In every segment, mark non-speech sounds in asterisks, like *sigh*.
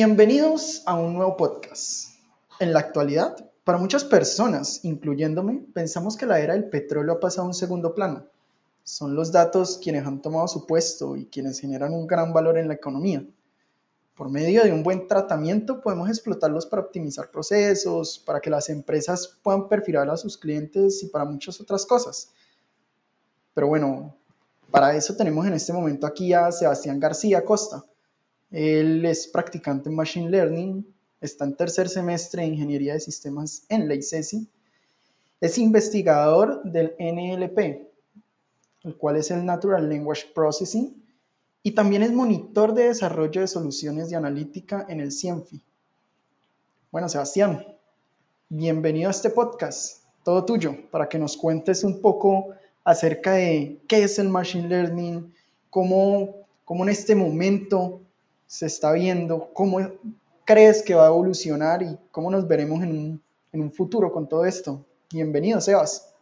Bienvenidos a un nuevo podcast. En la actualidad, para muchas personas, incluyéndome, pensamos que la era del petróleo ha pasado a un segundo plano. Son los datos quienes han tomado su puesto y quienes generan un gran valor en la economía. Por medio de un buen tratamiento podemos explotarlos para optimizar procesos, para que las empresas puedan perfilar a sus clientes y para muchas otras cosas. Pero bueno, para eso tenemos en este momento aquí a Sebastián García Costa él es practicante en Machine Learning, está en tercer semestre de Ingeniería de Sistemas en la ICESI. Es investigador del NLP, el cual es el Natural Language Processing, y también es monitor de desarrollo de soluciones de analítica en el CIENFI. Bueno, Sebastián, bienvenido a este podcast, todo tuyo, para que nos cuentes un poco acerca de qué es el Machine Learning, cómo, cómo en este momento se está viendo, cómo crees que va a evolucionar y cómo nos veremos en un, futuro con todo esto. Bienvenido, Sebas.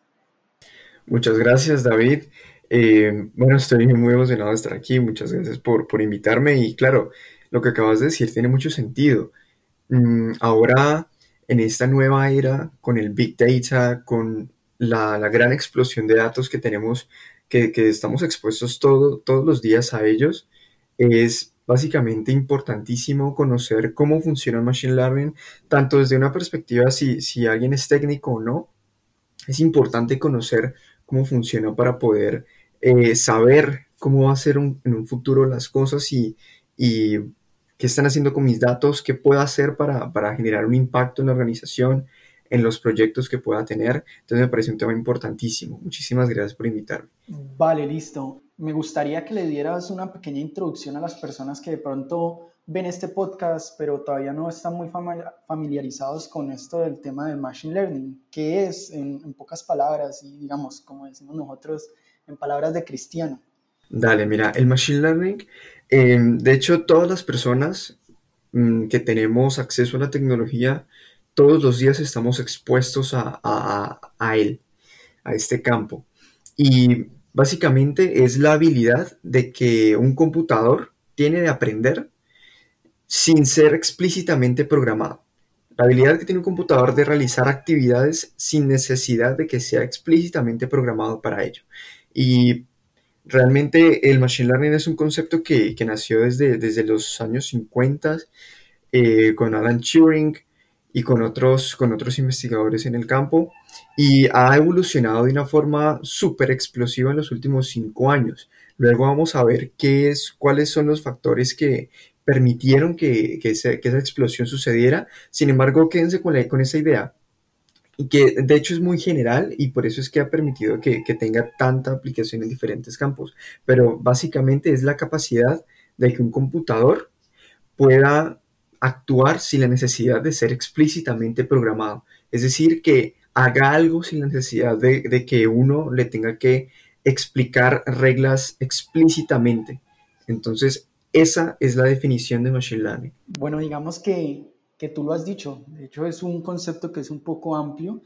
Muchas gracias, David. Eh, bueno, estoy muy emocionado de estar aquí. Muchas gracias por, invitarme. Y claro, lo que acabas de decir tiene mucho sentido. Mm, ahora, en esta nueva era, con el Big Data, con la, gran explosión de datos que tenemos, que, estamos expuestos todo, todos los días a ellos, es básicamente importantísimo conocer cómo funciona el Machine Learning, tanto desde una perspectiva si, si alguien es técnico o no. Es importante conocer cómo funciona para poder eh, saber cómo va a ser en un futuro las cosas y, y, qué están haciendo con mis datos, qué puedo hacer para, para generar un impacto en la organización, en los proyectos que pueda tener. Entonces me parece un tema importantísimo. Muchísimas gracias por invitarme. Vale, listo me gustaría que le dieras una pequeña introducción a las personas que de pronto ven este podcast, pero todavía no están muy familiarizados con esto del tema del Machine Learning. ¿Qué es, en, pocas palabras, y digamos, como decimos nosotros, en palabras de cristiano? Dale, mira, el Machine Learning, em, de hecho, todas las personas mm, que tenemos acceso a la tecnología, todos los días estamos expuestos a, él, a este campo. Y Básicamente es la habilidad de que un computador tiene de aprender sin ser explícitamente programado. La habilidad que tiene un computador de realizar actividades sin necesidad de que sea explícitamente programado para ello. Y realmente el Machine Learning es un concepto que, nació desde, desde los años 50 eh, con Alan Turing y con otros, con otros investigadores en el campo y ha evolucionado de una forma súper explosiva en los últimos cinco años. Luego vamos a ver qué es, cuáles son los factores que permitieron que, que, esa explosión sucediera. Sin embargo, quédense con, la, con esa idea y que de hecho es muy general y por eso es que ha permitido que, que, tenga tanta aplicación en diferentes campos. Pero básicamente es la capacidad de que un computador pueda actuar sin la necesidad de ser explícitamente programado. Es decir, que haga algo sin la necesidad de, que uno le tenga que explicar reglas explícitamente. Entonces, esa es la definición de Machine Learning. Bueno, digamos que, que tú lo has dicho. De hecho, es un concepto que es un poco amplio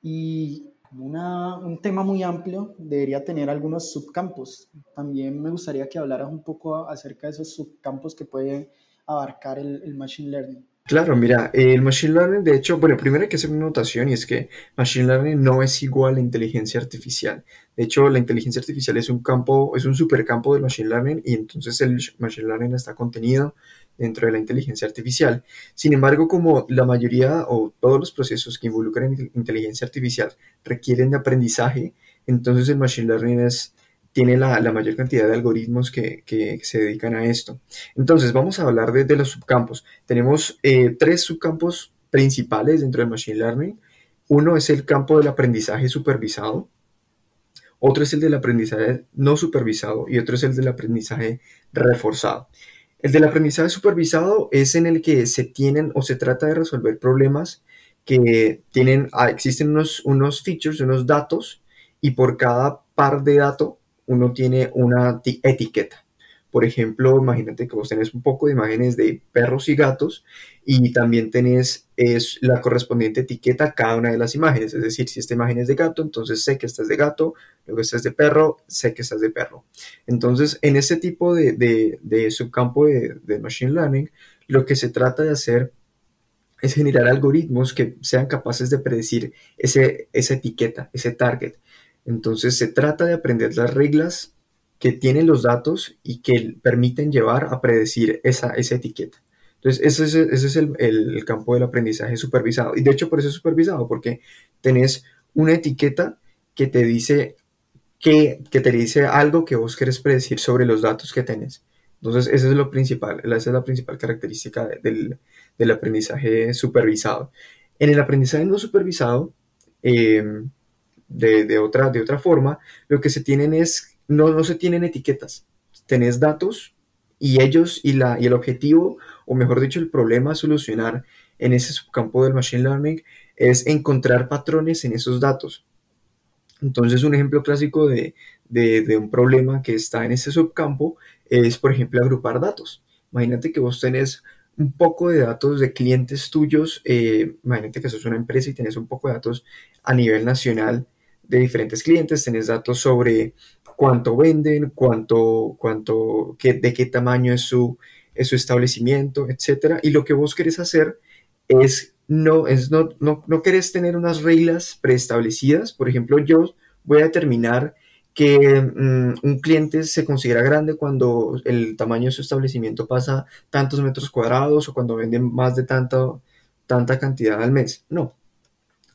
y una, un tema muy amplio debería tener algunos subcampos. También me gustaría que hablaras un poco acerca de esos subcampos que puede abarcar el, Machine Learning? Claro, mira, el Machine Learning, de hecho, bueno, primero hay que hacer una notación y es que Machine Learning no es igual a inteligencia artificial. De hecho, la inteligencia artificial es un campo, es un supercampo del Machine Learning y entonces el Machine Learning está contenido dentro de la inteligencia artificial. Sin embargo, como la mayoría o todos los procesos que involucran inteligencia artificial requieren de aprendizaje, entonces el Machine Learning es tiene la, mayor cantidad de algoritmos que, se dedican a esto. Entonces, vamos a hablar de, los subcampos. Tenemos eh, tres subcampos principales dentro del Machine Learning. Uno es el campo del aprendizaje supervisado, otro es el del aprendizaje no supervisado y otro es el del aprendizaje reforzado. El del aprendizaje supervisado es en el que se tienen o se trata de resolver problemas que tienen, ah, existen unos, unos features, unos datos, y por cada par de datos uno tiene una etiqueta. Por ejemplo, imagínate que vos tenés un poco de imágenes de perros y gatos y también tenés es la correspondiente etiqueta a cada una de las imágenes. Es decir, si esta imagen es de gato, entonces sé que esta es de gato, luego esta es de perro, sé que esta es de perro. Entonces, en ese tipo de, subcampo de, Machine Learning, Lo que se trata de hacer es generar algoritmos que sean capaces de predecir ese, esa etiqueta, ese target. Entonces se trata de aprender las reglas que tienen los datos y que permiten llevar a predecir esa, esa etiqueta. Entonces, ese es, ese es el, el, campo del aprendizaje supervisado. Y de hecho, por eso es supervisado, porque tenés una etiqueta que te dice que, que te dice algo que vos querés predecir sobre los datos que tenés. Entonces, eso es lo principal, esa es la principal característica del, del aprendizaje supervisado. En el aprendizaje no supervisado, eh, de, de, otra, de otra forma, lo que se tienen es, no, no se tienen etiquetas, tenés datos y ellos y, la, y el objetivo, o mejor dicho, el problema a solucionar en ese subcampo del Machine Learning es encontrar patrones en esos datos. Entonces, un ejemplo clásico de, de, un problema que está en ese subcampo es, por ejemplo, agrupar datos. Imagínate que vos tenés un poco de datos de clientes tuyos, eh, imagínate que sos una empresa y tenés un poco de datos a nivel nacional de diferentes clientes, tenés datos sobre cuánto venden, cuánto, cuánto, qué, de qué tamaño es su, es su establecimiento, etcétera. Y lo que vos querés hacer es no, es no, no, no querés tener unas reglas preestablecidas. Por ejemplo, yo voy a determinar que um, un cliente se considera grande cuando el tamaño de su establecimiento pasa tantos metros cuadrados o cuando venden más de tanto, tanta cantidad al mes. No.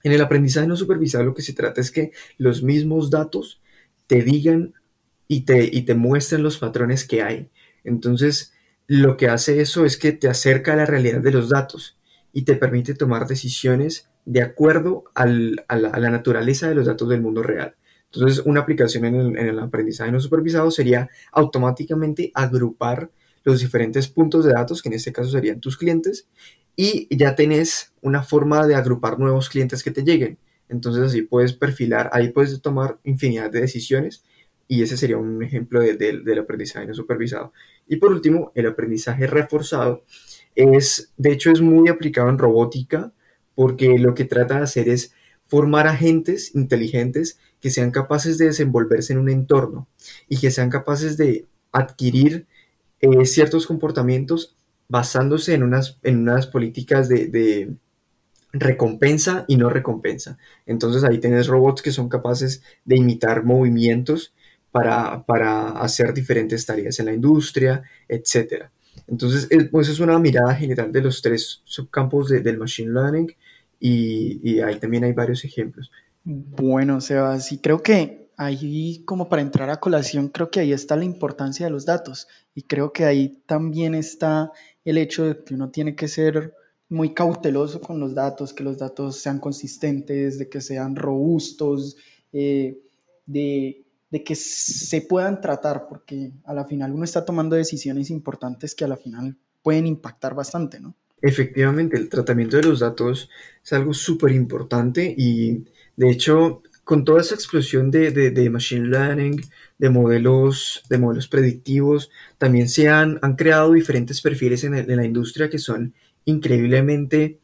En el aprendizaje no supervisado lo que se trata es que los mismos datos te digan y te, y te muestren los patrones que hay. Entonces, lo que hace eso es que te acerca a la realidad de los datos y te permite tomar decisiones de acuerdo al, a, la, a la naturaleza de los datos del mundo real. Entonces, una aplicación en el, en el, aprendizaje no supervisado sería automáticamente agrupar los diferentes puntos de datos, que en este caso serían tus clientes, y ya tenés una forma de agrupar nuevos clientes que te lleguen. Entonces, así puedes perfilar, ahí puedes tomar infinidad de decisiones, y ese sería un ejemplo de, de, del aprendizaje no supervisado. Y por último, el aprendizaje reforzado es, de hecho, es muy aplicado en robótica, porque lo que trata de hacer es formar agentes inteligentes que sean capaces de desenvolverse en un entorno y que sean capaces de adquirir eh, ciertos comportamientos basándose en unas, en unas políticas de, de, recompensa y no recompensa. Entonces ahí tienes robots que son capaces de imitar movimientos para, para hacer diferentes tareas en la industria, etc. Entonces, pues es una mirada general de los tres subcampos de, del Machine Learning y, y ahí también hay varios ejemplos. Bueno, Sebas, y creo que ahí, como para entrar a colación, creo que ahí está la importancia de los datos. Y creo que ahí también está el hecho de que uno tiene que ser muy cauteloso con los datos, que los datos sean consistentes, de que sean robustos, eh, de, que se puedan tratar, porque a la final uno está tomando decisiones importantes que a la final pueden impactar bastante, ¿no? Efectivamente, el tratamiento de los datos es algo súper importante y de hecho, con toda esa explosión de, machine learning, de modelos, de modelos predictivos, también se han, han creado diferentes perfiles en, la industria que son increíblemente...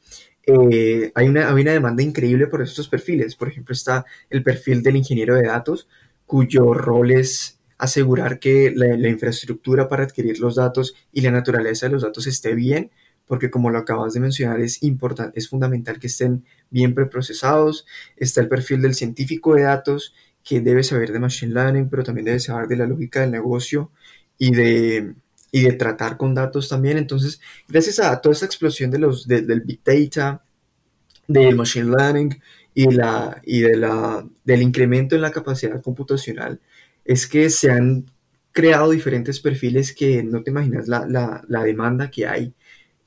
Eh, hay, una, hay una demanda increíble por estos perfiles. Por ejemplo, está el perfil del ingeniero de datos, cuyo rol es asegurar que la, la infraestructura para adquirir los datos y la naturaleza de los datos esté bien, porque como lo acabas de mencionar, es importante, es fundamental que estén bien preprocesados. Está el perfil del científico de datos, que debe saber de Machine Learning, pero también debe saber de la lógica del negocio y de, y de tratar con datos también. Entonces, gracias a toda esa explosión de los, de, del Big Data, del Machine Learning y, la, y de la, del incremento en la capacidad computacional, es que se han creado diferentes perfiles que no te imaginas la, la, la demanda que hay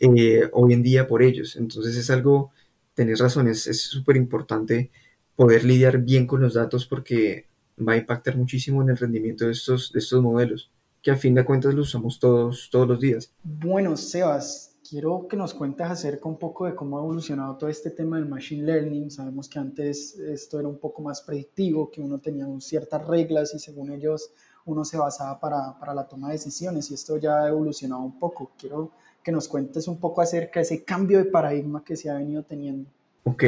eh, hoy en día por ellos. Entonces es algo, tenés razón, es súper importante poder lidiar bien con los datos porque va a impactar muchísimo en el rendimiento de estos, de estos modelos, que a fin de cuentas los usamos todos, todos los días. Bueno, Sebas, quiero que nos cuentes acerca un poco de cómo ha evolucionado todo este tema del Machine Learning. Sabemos que antes esto era un poco más predictivo, que uno tenía ciertas reglas y según ellos uno se basaba para, para la toma de decisiones y esto ya ha evolucionado un poco. Quiero que nos cuentes un poco acerca de ese cambio de paradigma que se ha venido teniendo. Ok,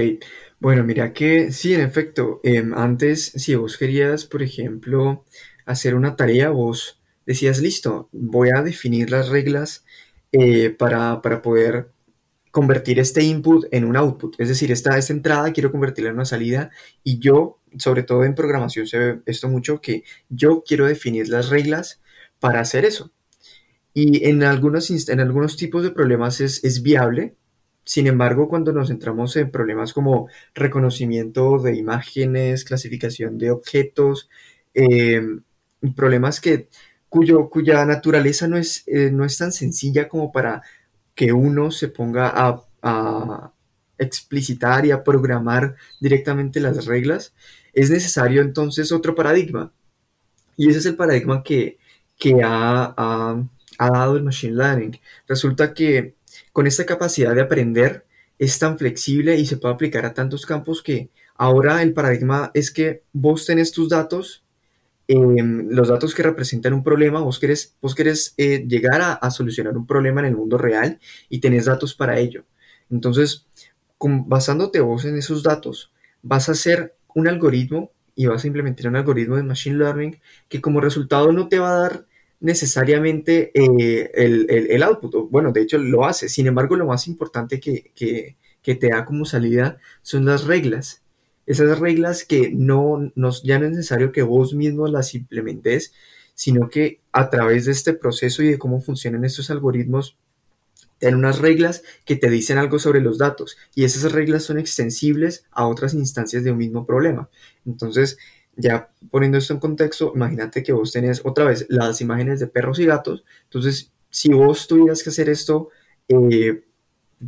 bueno, mira que sí, en efecto, eh, antes si vos querías, por ejemplo, hacer una tarea, vos decías, listo, voy a definir las reglas eh, para, para, poder convertir este input en un output. Es decir, esta, esta entrada quiero convertirla en una salida y yo, sobre todo en programación se ve esto mucho, que yo quiero definir las reglas para hacer eso. Y en algunos, en algunos tipos de problemas es, es viable, sin embargo, cuando nos centramos en problemas como reconocimiento de imágenes, clasificación de objetos, eh, problemas que, cuyo, cuya naturaleza no es, eh, no es tan sencilla como para que uno se ponga a, explicitar y a programar directamente las reglas, es necesario entonces otro paradigma. Y ese es el paradigma que, que ha dado el Machine Learning. Resulta que con esta capacidad de aprender es tan flexible y se puede aplicar a tantos campos que ahora el paradigma es que vos tenés tus datos, em, los datos que representan un problema, vos querés, vos querés eh, llegar a, solucionar un problema en el mundo real y tenés datos para ello. Entonces, basándote vos en esos datos, vas a hacer un algoritmo y vas a implementar un algoritmo de Machine Learning que como resultado no te va a dar necesariamente eh, el, output. Bueno, de hecho lo hace. Sin embargo, lo más importante que, te da como salida son las reglas. Esas reglas que no, ya no es necesario que vos mismo las implementes, sino que a través de este proceso y de cómo funcionan estos algoritmos, te dan unas reglas que te dicen algo sobre los datos y esas reglas son extensibles a otras instancias de un mismo problema. Entonces, ya poniendo esto en contexto, imagínate que vos tenés otra vez las imágenes de perros y gatos. Entonces, si vos tuvieras que hacer esto eh,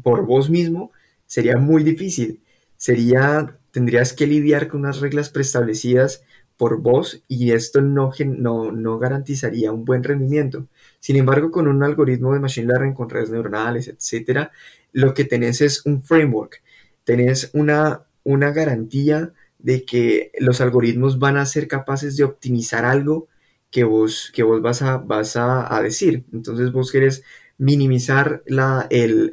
por vos mismo, sería muy difícil. Sería, tendrías que lidiar con unas reglas preestablecidas por vos y esto no, no, no garantizaría un buen rendimiento. Sin embargo, con un algoritmo de Machine Learning, con redes neuronales, etcétera, lo que tenés es un framework. Tenés una, una garantía de que los algoritmos van a ser capaces de optimizar algo que vos, que vos vas, a, vas a, decir. Entonces vos querés minimizar la, el,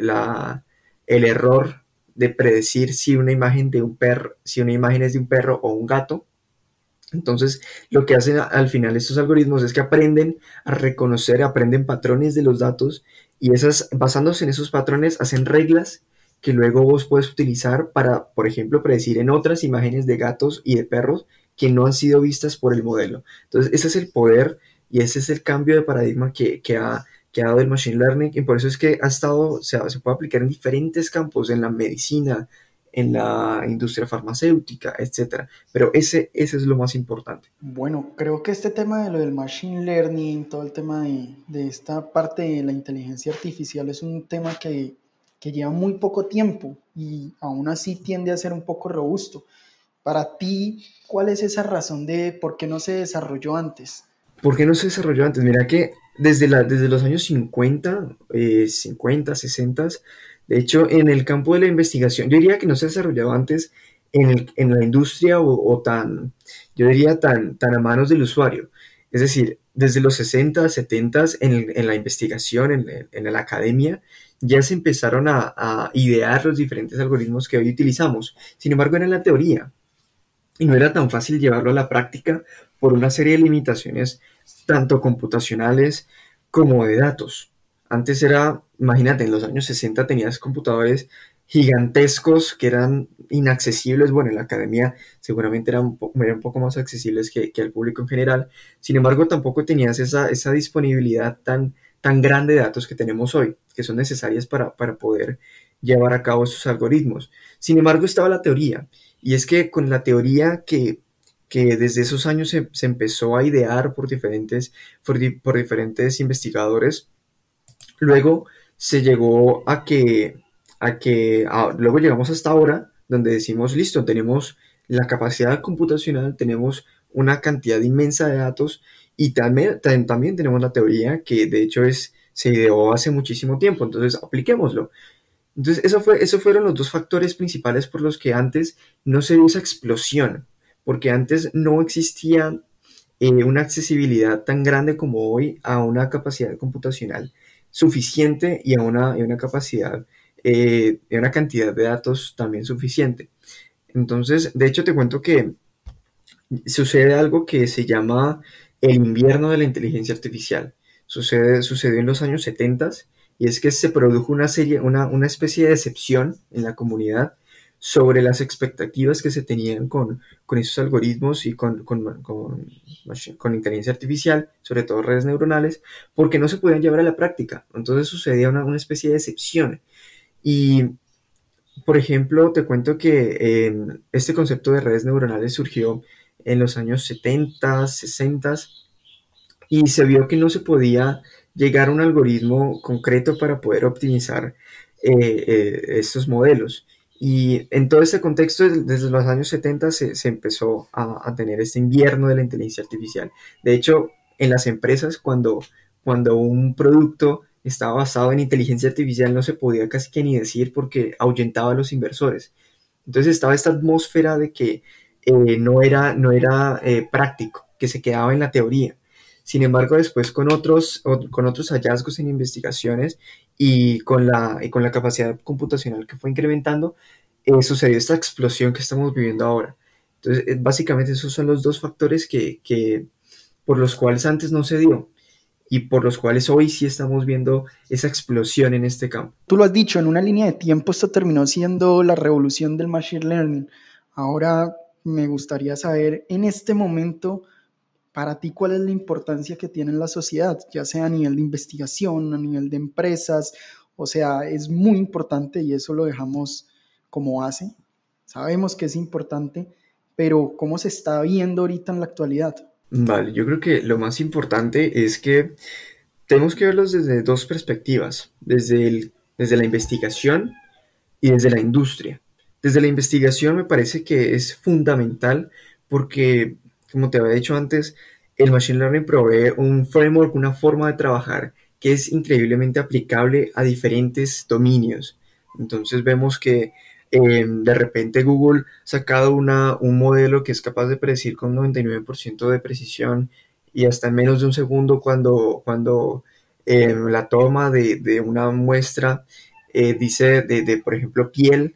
el error de predecir si una imagen de un perro, si una imagen es de un perro o un gato. Entonces, lo que hacen al final estos algoritmos es que aprenden a reconocer, aprenden patrones de los datos y esas, basándose en esos patrones, hacen reglas que luego vos puedes utilizar para, por ejemplo, predecir en otras imágenes de gatos y de perros que no han sido vistas por el modelo. Entonces, ese es el poder y ese es el cambio de paradigma que, ha, que ha dado el Machine Learning y por eso es que ha estado, se puede aplicar en diferentes campos, en la medicina, en la industria farmacéutica, etcétera. Pero ese, ese es lo más importante. Bueno, creo que este tema de lo del machine learning, todo el tema de, de esta parte de la inteligencia artificial es un tema que que lleva muy poco tiempo y aún así tiende a ser un poco robusto. Para ti, ¿cuál es esa razón de por qué no se desarrolló antes? ¿Por qué no se desarrolló antes? Mira que desde, la, desde los años 50, 50, 60, de hecho, en el campo de la investigación, yo diría que no se desarrolló antes en, en la industria o, tan, yo diría, tan, tan a manos del usuario. Es decir, desde los 60, 70 en, en la investigación, en, en, la academia, ya se empezaron a, idear los diferentes algoritmos que hoy utilizamos. Sin embargo, era la teoría y no era tan fácil llevarlo a la práctica por una serie de limitaciones tanto computacionales como de datos. Antes era, imagínate, en los años 60 tenías computadores gigantescos que eran inaccesibles. Bueno, en la academia seguramente eran un, poco, más accesibles que, al público en general. Sin embargo, tampoco tenías esa disponibilidad tan tan grande de datos que tenemos hoy, que son necesarias para, poder llevar a cabo estos algoritmos. Sin embargo, estaba la teoría, y es que con la teoría que, desde esos años se, empezó a idear por diferentes, por, diferentes investigadores, luego se llegó a que, a que luego llegamos hasta ahora, donde decimos, listo, tenemos la capacidad computacional, tenemos una cantidad inmensa de datos y también, también tenemos la teoría que de hecho es, se ideó hace muchísimo tiempo, entonces apliquémoslo. Entonces, eso fue, esos fueron los dos factores principales por los que antes no se dio esa explosión, porque antes no existía eh, una accesibilidad tan grande como hoy a una capacidad computacional suficiente y a una, una capacidad, eh, y una cantidad de datos también suficiente. Entonces, de hecho, te cuento que sucede algo que se llama el invierno de la inteligencia artificial. Sucede, sucedió en los años 70 y es que se produjo una, serie, una, una especie de decepción en la comunidad sobre las expectativas que se tenían con, con esos algoritmos y con, con, con, inteligencia artificial, sobre todo redes neuronales, porque no se podían llevar a la práctica. Entonces sucedía una, una especie de decepción. Y, por ejemplo, te cuento que eh, este concepto de redes neuronales surgió en los años 70, 60 y se vio que no se podía llegar a un algoritmo concreto para poder optimizar eh, eh, estos modelos. Y en todo este contexto, desde los años 70 se, empezó a, tener este invierno de la inteligencia artificial. De hecho, en las empresas, cuando, cuando un producto estaba basado en inteligencia artificial, no se podía casi que ni decir porque ahuyentaba a los inversores. Entonces estaba esta atmósfera de que eh, no era, no era eh, práctico, que se quedaba en la teoría. Sin embargo, después con otros, con otros hallazgos en investigaciones y con la, y con la capacidad computacional que fue incrementando, eh, sucedió esta explosión que estamos viviendo ahora. Entonces, eh, básicamente esos son los dos factores que, que, por los cuales antes no se dio y por los cuales hoy sí estamos viendo esa explosión en este campo. Tú lo has dicho, en una línea de tiempo esto terminó siendo la revolución del machine learning. Ahora me gustaría saber en este momento para ti, ¿cuál es la importancia que tiene en la sociedad, ya sea a nivel de investigación, a nivel de empresas? O sea, es muy importante y eso lo dejamos como hace. Sabemos que es importante, pero ¿cómo se está viendo ahorita en la actualidad? Vale, yo creo que lo más importante es que tenemos que verlos desde dos perspectivas, desde, el, desde la investigación y desde la industria. Desde la investigación me parece que es fundamental porque como te había dicho antes, el Machine Learning provee un framework, una forma de trabajar que es increíblemente aplicable a diferentes dominios. Entonces vemos que em, de repente Google ha sacado una, un modelo que es capaz de predecir con 99% de precisión y hasta en menos de un segundo cuando, cuando em, la toma de, una muestra eh, dice de, de, por ejemplo, piel,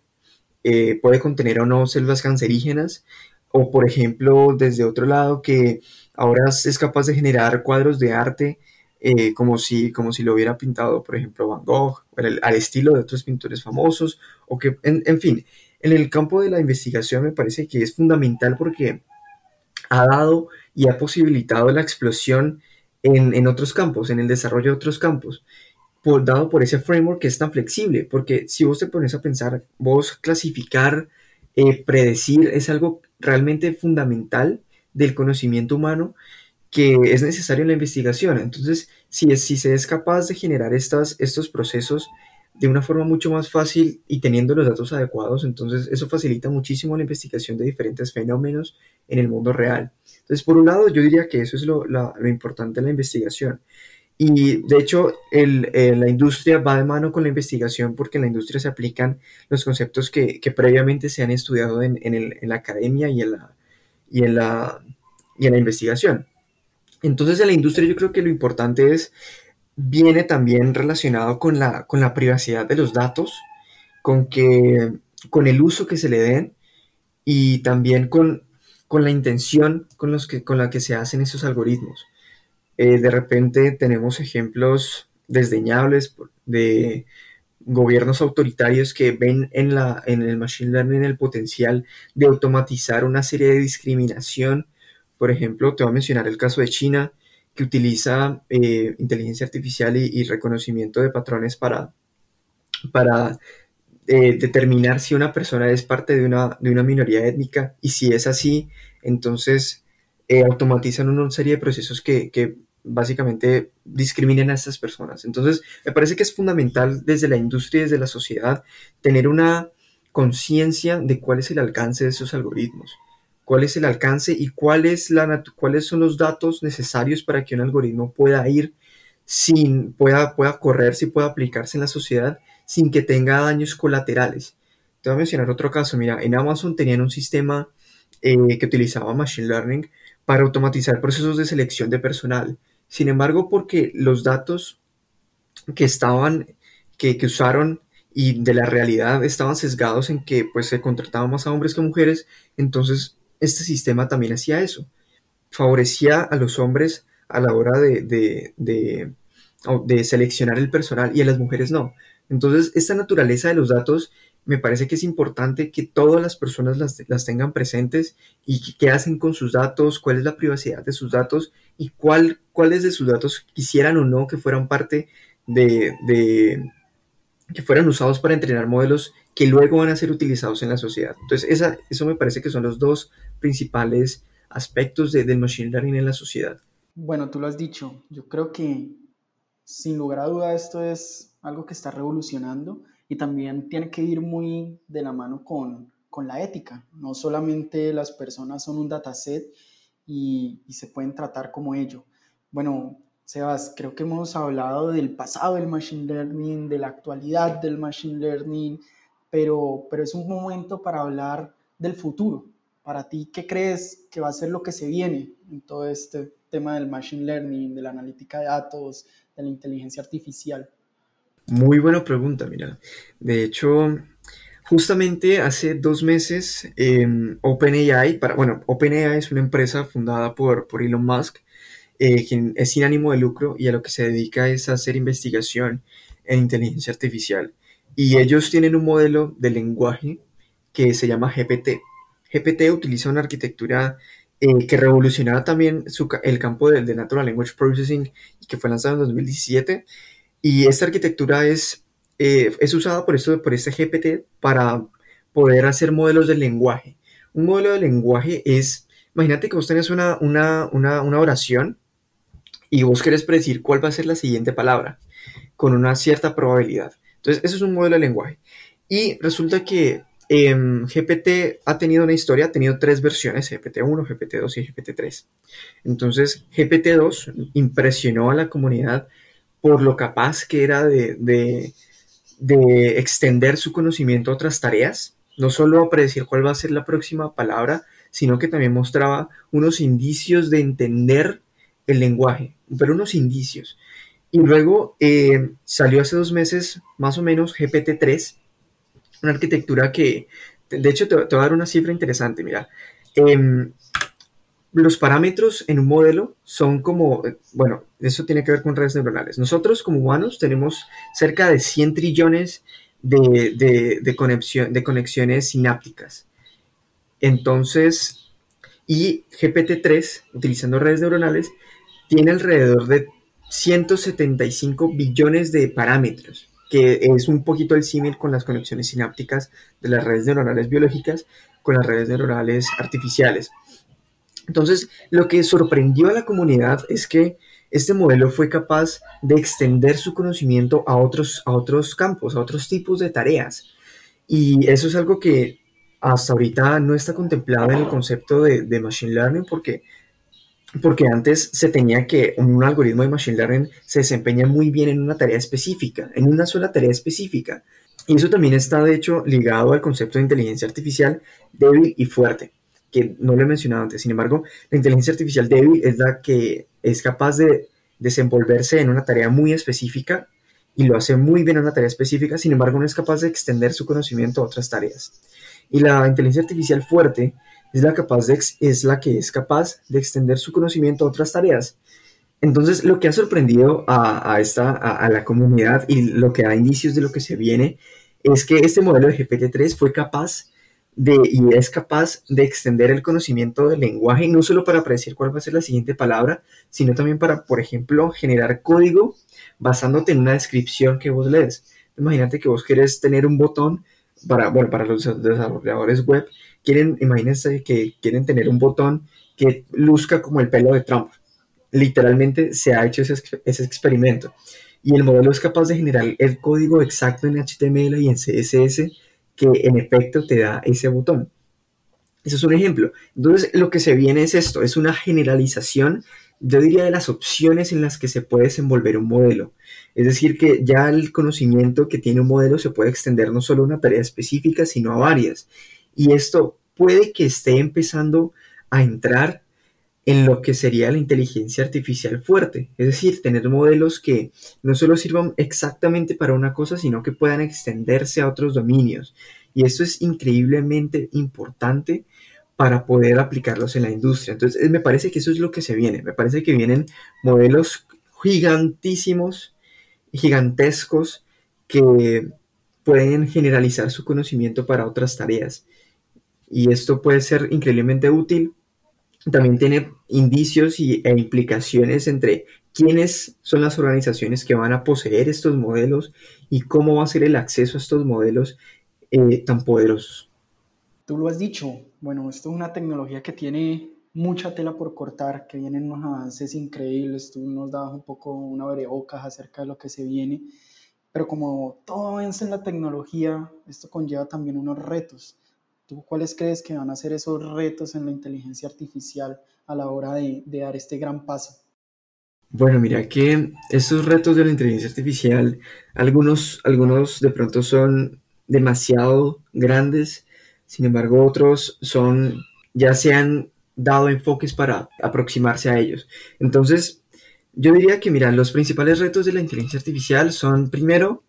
eh, puede contener o no células cancerígenas o por ejemplo, desde otro lado, que ahora es capaz de generar cuadros de arte eh, como, si, como si lo hubiera pintado, por ejemplo, Van Gogh, al estilo de otros pintores famosos, o que, en, fin, en el campo de la investigación me parece que es fundamental porque ha dado y ha posibilitado la explosión en, en otros campos, en el desarrollo de otros campos, por, dado por ese framework que es tan flexible, porque si vos te pones a pensar, vos clasificar, eh, predecir es algo realmente fundamental del conocimiento humano que es necesario en la investigación. Entonces, si, si se es capaz de generar estas, estos procesos de una forma mucho más fácil y teniendo los datos adecuados, entonces eso facilita muchísimo la investigación de diferentes fenómenos en el mundo real. Entonces, por un lado, yo diría que eso es lo, lo importante en la investigación. Y de hecho, el, eh, la industria va de mano con la investigación porque en la industria se aplican los conceptos que, que previamente se han estudiado en, en, la academia y en la, y, en la, y en la investigación. Entonces, en la industria yo creo que lo importante es, viene también relacionado con la, con la privacidad de los datos, con, que, con el uso que se le den y también con, con la intención con, los que, con la que se hacen esos algoritmos. Eh, de repente tenemos ejemplos desdeñables de gobiernos autoritarios que ven en, la, en el machine learning el potencial de automatizar una serie de discriminación. Por ejemplo, te voy a mencionar el caso de China, que utiliza eh, inteligencia artificial y, reconocimiento de patrones para, para eh, determinar si una persona es parte de una, de una minoría étnica y si es así, entonces automatizan una serie de procesos que, que básicamente discriminen a estas personas. Entonces, me parece que es fundamental desde la industria y desde la sociedad tener una conciencia de cuál es el alcance de esos algoritmos, cuál es el alcance y cuál es la, cuáles son los datos necesarios para que un algoritmo pueda ir sin, pueda, pueda correr, y pueda aplicarse en la sociedad sin que tenga daños colaterales. Te voy a mencionar otro caso. Mira, en Amazon tenían un sistema eh, que utilizaba Machine Learning para automatizar procesos de selección de personal. Sin embargo, porque los datos que estaban, que, usaron y de la realidad estaban sesgados en que pues se contrataban más a hombres que a mujeres, entonces este sistema también hacía eso. Favorecía a los hombres a la hora de, de seleccionar el personal y a las mujeres no. Entonces, esta naturaleza de los datos me parece que es importante que todas las personas las, tengan presentes y qué hacen con sus datos, cuál es la privacidad de sus datos y cuál, cuáles de sus datos quisieran o no que fueran parte de, de, que fueran usados para entrenar modelos que luego van a ser utilizados en la sociedad. Entonces, esa, eso me parece que son los dos principales aspectos de, del machine learning en la sociedad. Bueno, tú lo has dicho. Yo creo que sin lugar a duda esto es algo que está revolucionando y también tiene que ir muy de la mano con, con la ética. No solamente las personas son un dataset y, se pueden tratar como ello. Bueno, Sebas, creo que hemos hablado del pasado del machine learning, de la actualidad del machine learning, pero, pero es un momento para hablar del futuro. Para ti, ¿qué crees que va a ser lo que se viene en todo este tema del machine learning, de la analítica de datos, de la inteligencia artificial? Muy buena pregunta, mira. De hecho, justamente hace dos meses, OpenAI, para, bueno, OpenAI es una empresa fundada por, por Elon Musk, eh, quien es sin ánimo de lucro y a lo que se dedica es a hacer investigación en inteligencia artificial. Y ellos tienen un modelo de lenguaje que se llama GPT. GPT utiliza una arquitectura eh, que revolucionaba también el campo del de Natural Language Processing que fue lanzado en 2017 y esta arquitectura es, eh, es usada por, esto, por este GPT para poder hacer modelos de lenguaje. Un modelo de lenguaje es, imagínate que vos tenés una, una, una, una oración y vos querés predecir cuál va a ser la siguiente palabra con una cierta probabilidad. Entonces, eso es un modelo de lenguaje. Y resulta que em, GPT ha tenido una historia, ha tenido tres versiones, GPT-1, GPT-2 y GPT-3. Entonces, GPT-2 impresionó a la comunidad por lo capaz que era de, extender su conocimiento a otras tareas, no solo a predecir cuál va a ser la próxima palabra, sino que también mostraba unos indicios de entender el lenguaje, pero unos indicios. Y luego eh, salió hace dos meses, más o menos, GPT-3, una arquitectura que, de hecho, te, te, voy a dar una cifra interesante, mira. Em, los parámetros en un modelo son como, bueno, eso tiene que ver con redes neuronales. Nosotros como humanos tenemos cerca de 100 trillones de, de conexiones sinápticas. Entonces, y GPT-3, utilizando redes neuronales, tiene alrededor de 175 billones de parámetros, que es un poquito el símil con las conexiones sinápticas de las redes neuronales biológicas con las redes neuronales artificiales. Entonces, lo que sorprendió a la comunidad es que este modelo fue capaz de extender su conocimiento a otros, a otros campos, a otros tipos de tareas. Y eso es algo que hasta ahorita no está contemplado en el concepto de, Machine Learning porque, porque antes se tenía que un algoritmo de Machine Learning se desempeña muy bien en una tarea específica, en una sola tarea específica. Y eso también está, de hecho, ligado al concepto de inteligencia artificial débil y fuerte no lo he mencionado antes. Sin embargo, la inteligencia artificial débil es la que es capaz de desenvolverse en una tarea muy específica y lo hace muy bien en una tarea específica, sin embargo no es capaz de extender su conocimiento a otras tareas. Y la inteligencia artificial fuerte es la, capaz de, es la que es capaz de extender su conocimiento a otras tareas. Entonces, lo que ha sorprendido a, esta, a, la comunidad y lo que da indicios de lo que se viene es que este modelo de GPT-3 fue capaz y es capaz de extender el conocimiento del lenguaje, no solo para predecir cuál va a ser la siguiente palabra, sino también para, por ejemplo, generar código basándote en una descripción que vos lees. Imagínate que vos querés tener un botón para, bueno, para los desarrolladores web, quieren, imagínense que quieren tener un botón que luzca como el pelo de Trump. Literalmente se ha hecho ese, ese experimento. Y el modelo es capaz de generar el código exacto en HTML y en CSS que en efecto te da ese botón. Eso es un ejemplo. Entonces, lo que se viene es esto, es una generalización, yo diría, de las opciones en las que se puede desenvolver un modelo. Es decir, que ya el conocimiento que tiene un modelo se puede extender no solo a una tarea específica, sino a varias. Y esto puede que esté empezando a entrar en lo que sería la inteligencia artificial fuerte, es decir, tener modelos que no solo sirvan exactamente para una cosa, sino que puedan extenderse a otros dominios. Y esto es increíblemente importante para poder aplicarlos en la industria. Entonces, me parece que eso es lo que se viene. Me parece que vienen modelos gigantísimos gigantescos que pueden generalizar su conocimiento para otras tareas. Y esto puede ser increíblemente útil. También tiene indicios y, e implicaciones entre quiénes son las organizaciones que van a poseer estos modelos y cómo va a ser el acceso a estos modelos eh, tan poderosos. Tú lo has dicho, bueno, esto es una tecnología que tiene mucha tela por cortar, que vienen unos avances increíbles, tú nos dabas un poco una abrebocas acerca de lo que se viene, pero como todo avanza en la tecnología, esto conlleva también unos retos. ¿Tú cuáles crees que van a ser esos retos en la inteligencia artificial a la hora de, dar este gran paso? Bueno, mira que estos retos de la inteligencia artificial, algunos, algunos de pronto son demasiado grandes, sin embargo otros son, ya se han dado enfoques para aproximarse a ellos. Entonces, yo diría que, mira, los principales retos de la inteligencia artificial son, primero,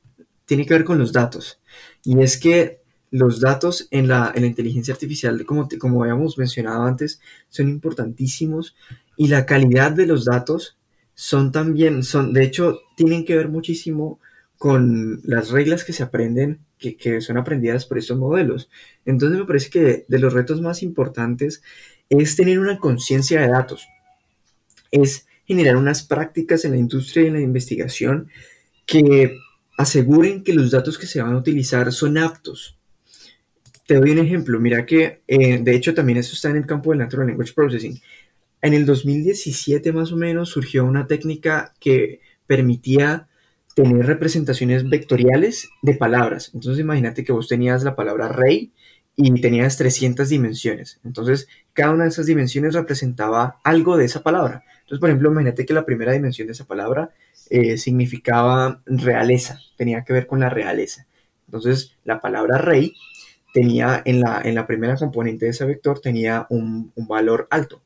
tiene que ver con los datos. Y es que los datos en la, en la inteligencia artificial, como, como habíamos mencionado antes, son importantísimos y la calidad de los datos son también, son, de hecho, tienen que ver muchísimo con las reglas que se aprenden, que, que son aprendidas por estos modelos. Entonces me parece que de los retos más importantes es tener una conciencia de datos, es generar unas prácticas en la industria y en la investigación que aseguren que los datos que se van a utilizar son aptos. Te doy un ejemplo, mira que eh, de hecho también eso está en el campo del Natural Language Processing. En el 2017 más o menos surgió una técnica que permitía tener representaciones vectoriales de palabras. Entonces imagínate que vos tenías la palabra rey y tenías 300 dimensiones. Entonces, cada una de esas dimensiones representaba algo de esa palabra. Entonces, por ejemplo, imagínate que la primera dimensión de esa palabra eh, significaba realeza, tenía que ver con la realeza. Entonces, la palabra rey tenía en la, en la primera componente de ese vector tenía un, un valor alto.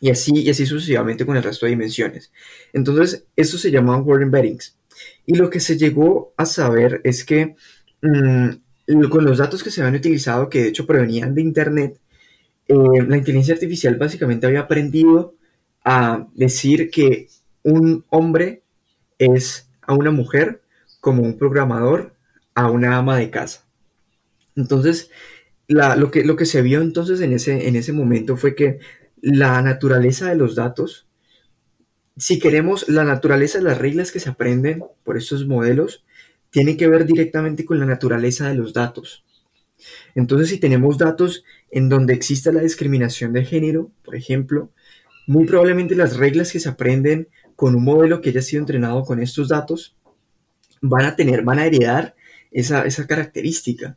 Y así, y así sucesivamente con el resto de dimensiones. Entonces, eso se llama word embeddings. Y lo que se llegó a saber es que mm, con los datos que se habían utilizado, que de hecho provenían de Internet, eh, la inteligencia artificial básicamente había aprendido a decir que un hombre es a una mujer como un programador a una ama de casa. Entonces, lo, que, se vio entonces en ese, en ese momento fue que la naturaleza de los datos, si queremos la naturaleza de las reglas que se aprenden por estos modelos, tiene que ver directamente con la naturaleza de los datos. Entonces, si tenemos datos en donde exista la discriminación de género, por ejemplo, muy probablemente las reglas que se aprenden con un modelo que haya sido entrenado con estos datos van a tener, van a heredar esa característica.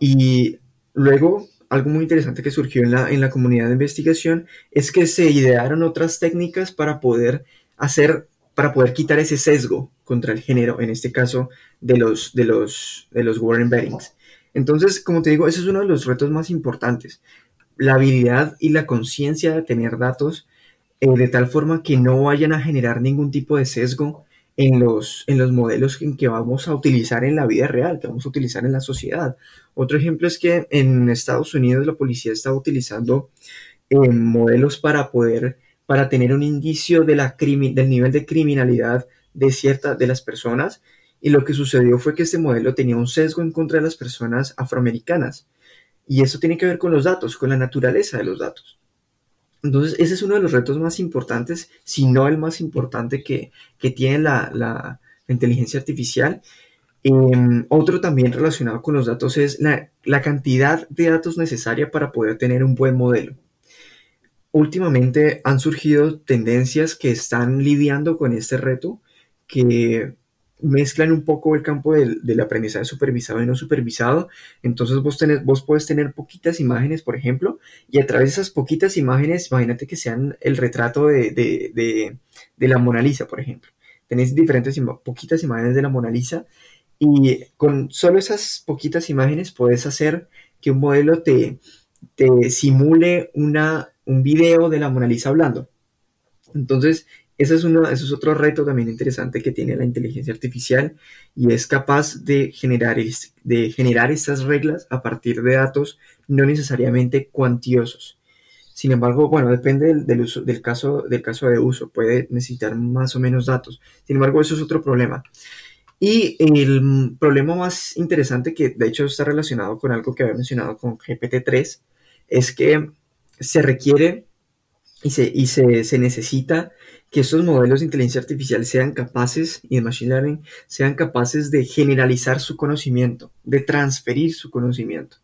Y luego, algo muy interesante que surgió en la, en la comunidad de investigación es que se idearon otras técnicas para poder hacer para poder quitar ese sesgo contra el género, en este caso de los, de los, de los embeddings. Entonces, como te digo, ese es uno de los retos más importantes. La habilidad y la conciencia de tener datos eh, de tal forma que no vayan a generar ningún tipo de sesgo en los, en los modelos que vamos a utilizar en la vida real, que vamos a utilizar en la sociedad. Otro ejemplo es que en Estados Unidos la policía está utilizando eh, modelos para poder para tener un indicio de la del nivel de criminalidad de ciertas de las personas. Y lo que sucedió fue que este modelo tenía un sesgo en contra de las personas afroamericanas. Y eso tiene que ver con los datos, con la naturaleza de los datos. Entonces, ese es uno de los retos más importantes, si no el más importante que, tiene la, inteligencia artificial. Em, otro también relacionado con los datos es la, la cantidad de datos necesaria para poder tener un buen modelo últimamente han surgido tendencias que están lidiando con este reto, que mezclan un poco el campo del, aprendizaje supervisado y no supervisado. Entonces vos, tenés, vos puedes tener poquitas imágenes, por ejemplo, y a través de esas poquitas imágenes, imagínate que sean el retrato de, de, de, la Mona Lisa, por ejemplo. Tenés diferentes, poquitas imágenes de la Mona Lisa y con solo esas poquitas imágenes puedes hacer que un modelo te, te simule una un video de la Mona Lisa hablando. Entonces, ese es, otro reto también interesante que tiene la inteligencia artificial y es capaz de generar, de generar estas reglas a partir de datos no necesariamente cuantiosos, Sin embargo, bueno, depende del, caso, del caso de uso, puede necesitar más o menos datos. Sin embargo, eso es otro problema. Y el problema más interesante, que de hecho está relacionado con algo que había mencionado con GPT-3, es que se requiere y, se, y se, se, necesita que estos modelos de inteligencia artificial sean capaces, y de Machine Learning, sean capaces de generalizar su conocimiento, de transferir su conocimiento.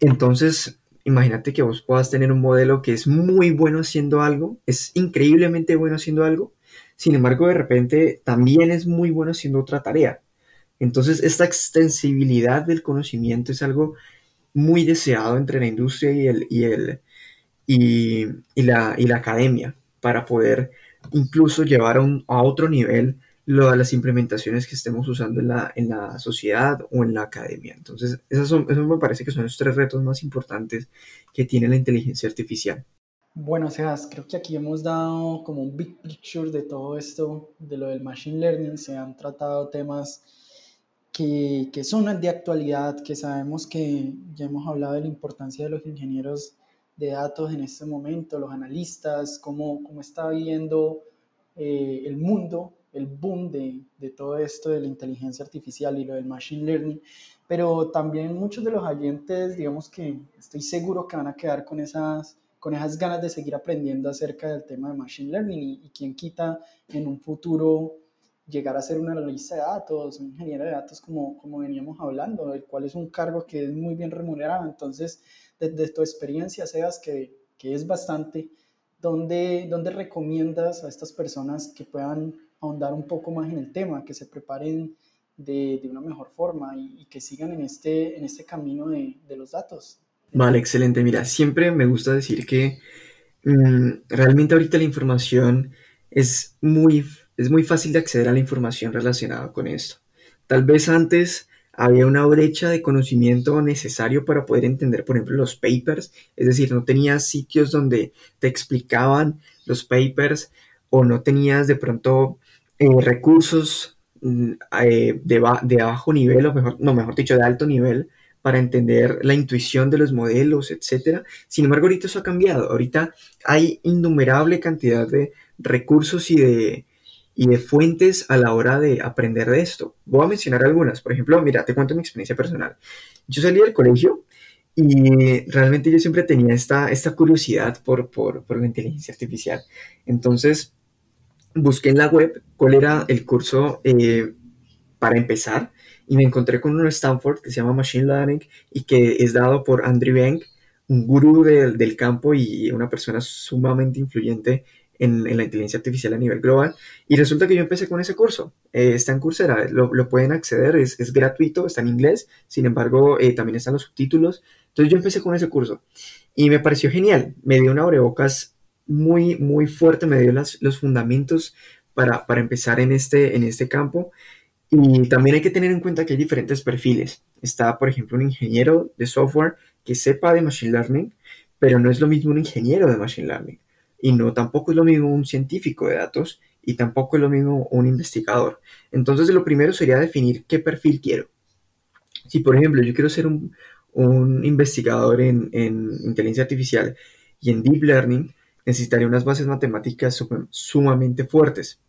Entonces, imagínate que vos puedas tener un modelo que es muy bueno haciendo algo, es increíblemente bueno haciendo algo, sin embargo, de repente también es muy bueno haciendo otra tarea. Entonces, esta extensibilidad del conocimiento es algo muy deseado entre la industria y, el, y, el, y, y la academia para poder incluso llevar a, otro nivel lo, las implementaciones que estemos usando en la, en la sociedad o en la academia. Entonces, esos, eso me parece que son los tres retos más importantes que tiene la inteligencia artificial. Bueno, Sebas, creo que aquí hemos dado como un big picture de todo esto, de lo del machine learning. Se han tratado temas que, que son de actualidad, que sabemos que ya hemos hablado de la importancia de los ingenieros de datos en este momento, los analistas, cómo, cómo está viendo eh, el mundo, el boom de, de, todo esto de la inteligencia artificial y lo del machine learning, pero también muchos de los oyentes, digamos que estoy seguro que van a quedar con esas, con esas ganas de seguir aprendiendo acerca del tema de machine learning y, y quien quita en un futuro llegar a ser un analista de datos, un ingeniero de datos como, como veníamos hablando, el cual es un cargo que es muy bien remunerado. Entonces, desde tu experiencia, Sebas, que, que es bastante, ¿dónde, ¿dónde recomiendas a estas personas que puedan ahondar un poco más en el tema, que se preparen de, de una mejor forma y, que sigan en este, en este camino de, de, los datos? Vale, excelente. Mira, siempre me gusta decir que mmm, realmente ahorita la información es muy, es muy fácil de acceder a la información relacionada con esto. Tal vez antes había una brecha de conocimiento necesario para poder entender, por ejemplo, los papers, es decir, no tenías sitios donde te explicaban los papers o no tenías de pronto eh, recursos mm, eh, de, de, bajo nivel, o mejor, no, mejor dicho, de alto nivel, para entender la intuición de los modelos, etc. Sin embargo, ahorita eso ha cambiado. Ahorita hay innumerable cantidad de recursos y de, y de fuentes a la hora de aprender de esto. Voy a mencionar algunas. Por ejemplo, mira, te cuento mi experiencia personal. Yo salí del colegio y realmente yo siempre tenía esta, esta curiosidad por, por, por la inteligencia artificial. Entonces, busqué en la web cuál era el curso eh, para empezar y me encontré con uno en Stanford que se llama Machine Learning y que es dado por Andrew Yang, un gurú del, del campo y una persona sumamente influyente en, la inteligencia artificial a nivel global. Y resulta que yo empecé con ese curso. Eh, está en Coursera, lo, pueden acceder, es, es, gratuito, está en inglés, sin embargo, eh, también están los subtítulos. Entonces yo empecé con ese curso y me pareció genial. Me dio una abrebocas muy, muy fuerte, me dio las, los fundamentos para, para empezar en este, en este campo. Y también hay que tener en cuenta que hay diferentes perfiles. Está, por ejemplo, un ingeniero de software que sepa de Machine Learning, pero no es lo mismo un ingeniero de Machine Learning. Y no, tampoco es lo mismo un científico de datos y tampoco es lo mismo un investigador. Entonces, lo primero sería definir qué perfil quiero. Si, por ejemplo, yo quiero ser un, un investigador en, en, inteligencia artificial y en deep learning, necesitaría unas bases matemáticas sumamente fuertes.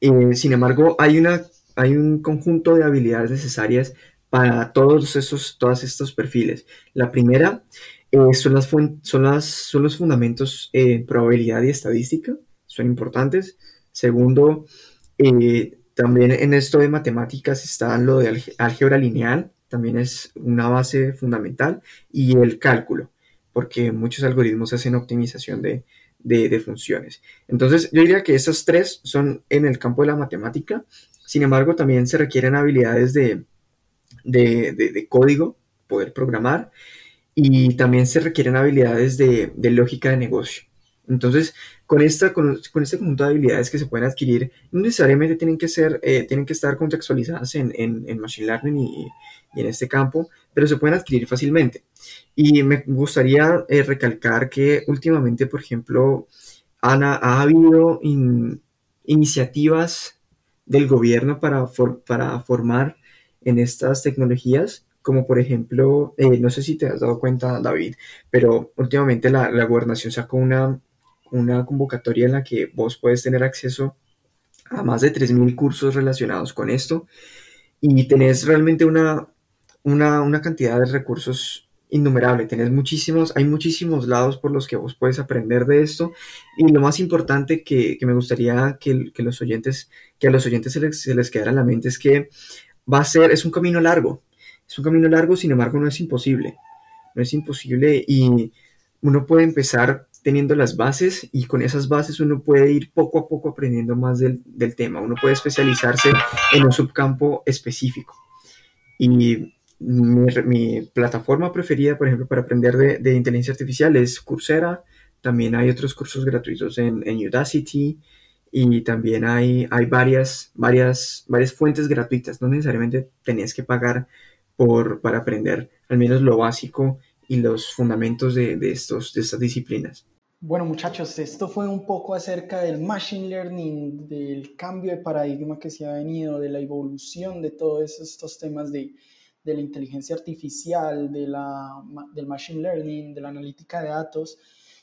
Eh, sin embargo, hay, una, hay un conjunto de habilidades necesarias para todos esos, todos estos perfiles. La primera eh, son, las son, las, son los fundamentos en eh, probabilidad y estadística, son importantes. Segundo, eh, también en esto de matemáticas está lo de álgebra lineal, también es una base fundamental, y el cálculo, porque muchos algoritmos hacen optimización de, de, funciones. Entonces, yo diría que esos tres son en el campo de la matemática, sin embargo, también se requieren habilidades de, de, de código, poder programar, y también se requieren habilidades de, lógica de negocio. Entonces, con, esta, con, este conjunto de habilidades que se pueden adquirir, no necesariamente tienen que, ser, eh, tienen que estar contextualizadas en, en, Machine Learning y, en este campo, pero se pueden adquirir fácilmente. Y me gustaría eh, recalcar que últimamente, por ejemplo, Ana, ha habido in, iniciativas del gobierno para, para formar en estas tecnologías como por ejemplo, eh, no sé si te has dado cuenta, David, pero últimamente la, la gobernación sacó una, una convocatoria en la que vos puedes tener acceso a más de 3.000 cursos relacionados con esto y tenés realmente una, una, una cantidad de recursos innumerable, tenés muchísimos, hay muchísimos lados por los que vos puedes aprender de esto y lo más importante que, que me gustaría que, que, los oyentes, que a los oyentes se les, se les quedara en la mente es que va a ser, es un camino largo, es un camino largo, sin embargo no es imposible, no es imposible y uno puede empezar teniendo las bases y con esas bases uno puede ir poco a poco aprendiendo más del, del tema, uno puede especializarse en un subcampo específico. Y mi, mi, plataforma preferida, por ejemplo, para aprender de, de, inteligencia artificial es Coursera, también hay otros cursos gratuitos en, en Udacity y también hay, hay varias, varias, varias fuentes gratuitas, no necesariamente tenés que pagar por, para aprender al menos lo básico y los fundamentos de, de, estos, de estas disciplinas. Bueno muchachos, esto fue un poco acerca del machine learning, del cambio de paradigma que se ha venido, de la evolución de todos estos temas de, de la inteligencia artificial, de la, del machine learning, de la analítica de datos.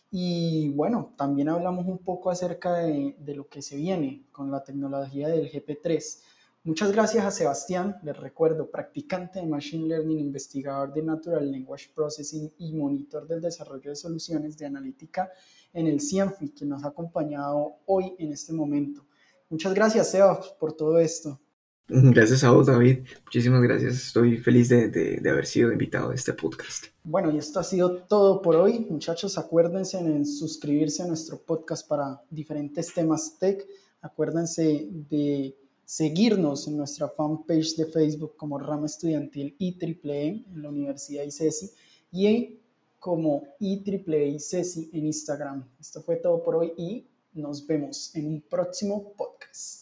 Y bueno, también hablamos un poco acerca de, de lo que se viene con la tecnología del GP3. Muchas gracias a Sebastián, les recuerdo, practicante de Machine Learning, investigador de Natural Language Processing y monitor del desarrollo de soluciones de analítica en el CIENFI, que nos ha acompañado hoy en este momento. Muchas gracias, Seba, por todo esto. *laughs* Gracias a vos, David. Muchísimas gracias. Estoy feliz de, de, de, haber sido invitado a este podcast. Bueno, y esto ha sido todo por hoy. Muchachos, acuérdense en suscribirse a nuestro podcast para diferentes temas tech. Acuérdense de seguirnos en nuestra fanpage de Facebook como Rama Estudiantil IEEE en la Universidad ICESI y como IEEE ICESI en Instagram. Esto fue todo por hoy y nos vemos en un próximo podcast.